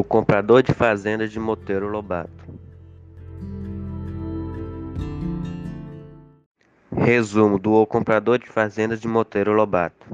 O comprador de fazendas de Monteiro Lobato. Resumo do O Comprador de Fazendas de Monteiro Lobato.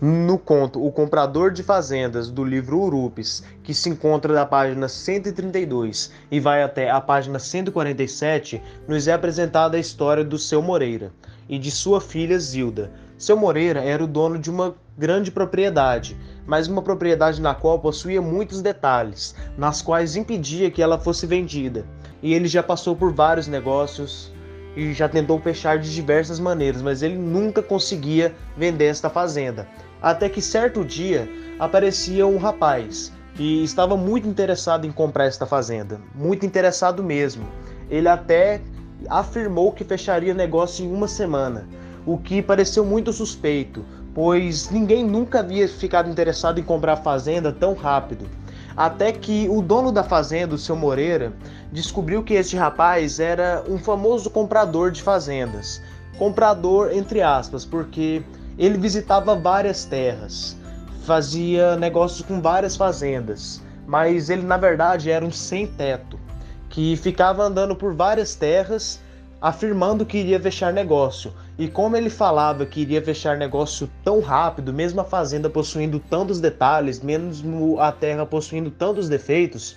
No conto O Comprador de Fazendas, do livro Urupes, que se encontra da página 132 e vai até a página 147, nos é apresentada a história do seu Moreira e de sua filha Zilda. Seu Moreira era o dono de uma grande propriedade, mas uma propriedade na qual possuía muitos detalhes, nas quais impedia que ela fosse vendida. E ele já passou por vários negócios e já tentou fechar de diversas maneiras, mas ele nunca conseguia vender esta fazenda. Até que certo dia aparecia um rapaz que estava muito interessado em comprar esta fazenda, muito interessado mesmo. Ele até afirmou que fecharia negócio em uma semana, o que pareceu muito suspeito, pois ninguém nunca havia ficado interessado em comprar a fazenda tão rápido. Até que o dono da fazenda, o seu Moreira, descobriu que este rapaz era um famoso comprador de fazendas. Comprador entre aspas, porque ele visitava várias terras, fazia negócios com várias fazendas, mas ele na verdade era um sem-teto que ficava andando por várias terras afirmando que iria fechar negócio. E como ele falava que iria fechar negócio tão rápido, mesmo a fazenda possuindo tantos detalhes, mesmo a terra possuindo tantos defeitos,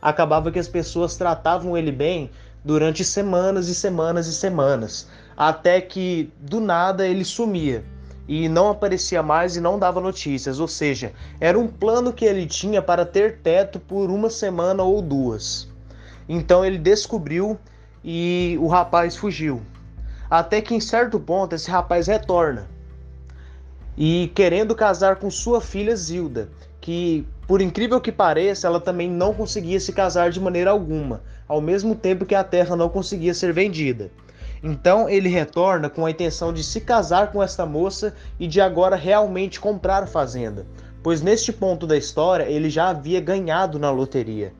acabava que as pessoas tratavam ele bem durante semanas e semanas e semanas, até que do nada ele sumia e não aparecia mais e não dava notícias, ou seja, era um plano que ele tinha para ter teto por uma semana ou duas. Então ele descobriu e o rapaz fugiu. Até que em certo ponto esse rapaz retorna e querendo casar com sua filha Zilda, que por incrível que pareça, ela também não conseguia se casar de maneira alguma, ao mesmo tempo que a terra não conseguia ser vendida. Então ele retorna com a intenção de se casar com esta moça e de agora realmente comprar a fazenda, pois neste ponto da história ele já havia ganhado na loteria.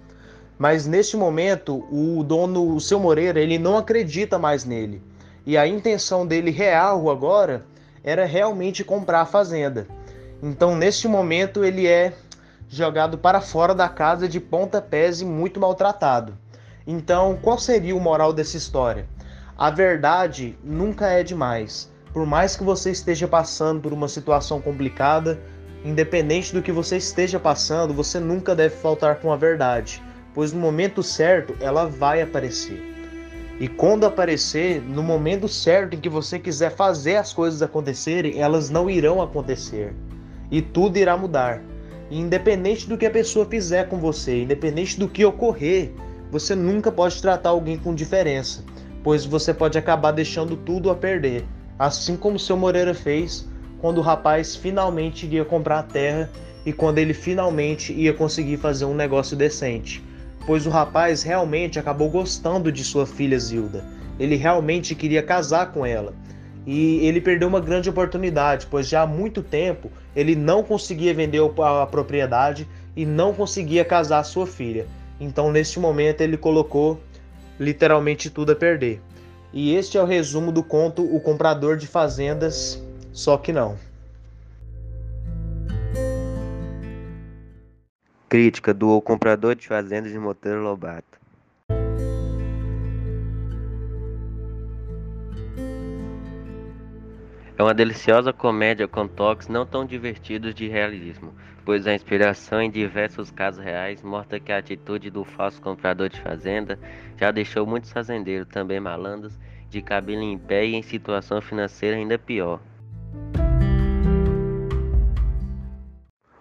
Mas neste momento o dono, o seu Moreira, ele não acredita mais nele. E a intenção dele real agora era realmente comprar a fazenda. Então neste momento ele é jogado para fora da casa de pontapés e muito maltratado. Então, qual seria o moral dessa história? A verdade nunca é demais. Por mais que você esteja passando por uma situação complicada, independente do que você esteja passando, você nunca deve faltar com a verdade, pois no momento certo ela vai aparecer. E quando aparecer, no momento certo em que você quiser fazer as coisas acontecerem, elas não irão acontecer. E tudo irá mudar. E independente do que a pessoa fizer com você, independente do que ocorrer, você nunca pode tratar alguém com diferença pois você pode acabar deixando tudo a perder, assim como seu Moreira fez quando o rapaz finalmente iria comprar a terra e quando ele finalmente ia conseguir fazer um negócio decente. Pois o rapaz realmente acabou gostando de sua filha Zilda. Ele realmente queria casar com ela. E ele perdeu uma grande oportunidade, pois já há muito tempo ele não conseguia vender a propriedade e não conseguia casar sua filha. Então, neste momento, ele colocou literalmente tudo a perder. E este é o resumo do conto O Comprador de Fazendas, só que não. Crítica do O Comprador de Fazendas de Monteiro Lobato. É uma deliciosa comédia com toques não tão divertidos de realismo, pois a inspiração em diversos casos reais mostra que a atitude do falso comprador de fazenda já deixou muitos fazendeiros, também malandros, de cabelo em pé e em situação financeira ainda pior.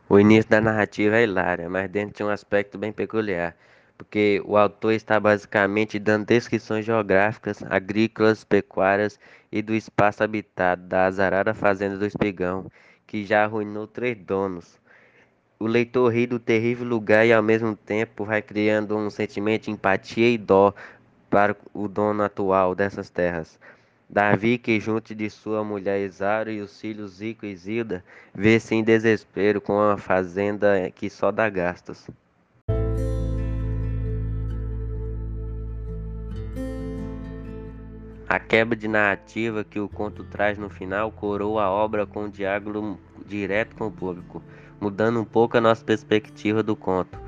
O início da narrativa é hilária, mas dentro de um aspecto bem peculiar porque o autor está basicamente dando descrições geográficas, agrícolas, pecuárias e do espaço habitado da azarada fazenda do Espigão, que já arruinou três donos. O leitor ri do terrível lugar e ao mesmo tempo vai criando um sentimento de empatia e dó para o dono atual dessas terras. Davi, que junto de sua mulher Isaro e os filhos Zico e Zilda, vê-se em desespero com uma fazenda que só dá gastos. A quebra de narrativa que o conto traz no final coroa a obra com um diálogo direto com o público, mudando um pouco a nossa perspectiva do conto,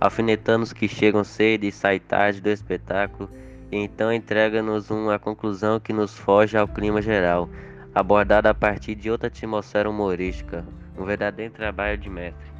alfinetando os que chegam cedo e saem tarde do espetáculo, então entrega-nos uma conclusão que nos foge ao clima geral, abordada a partir de outra atmosfera humorística, um verdadeiro trabalho de mestre.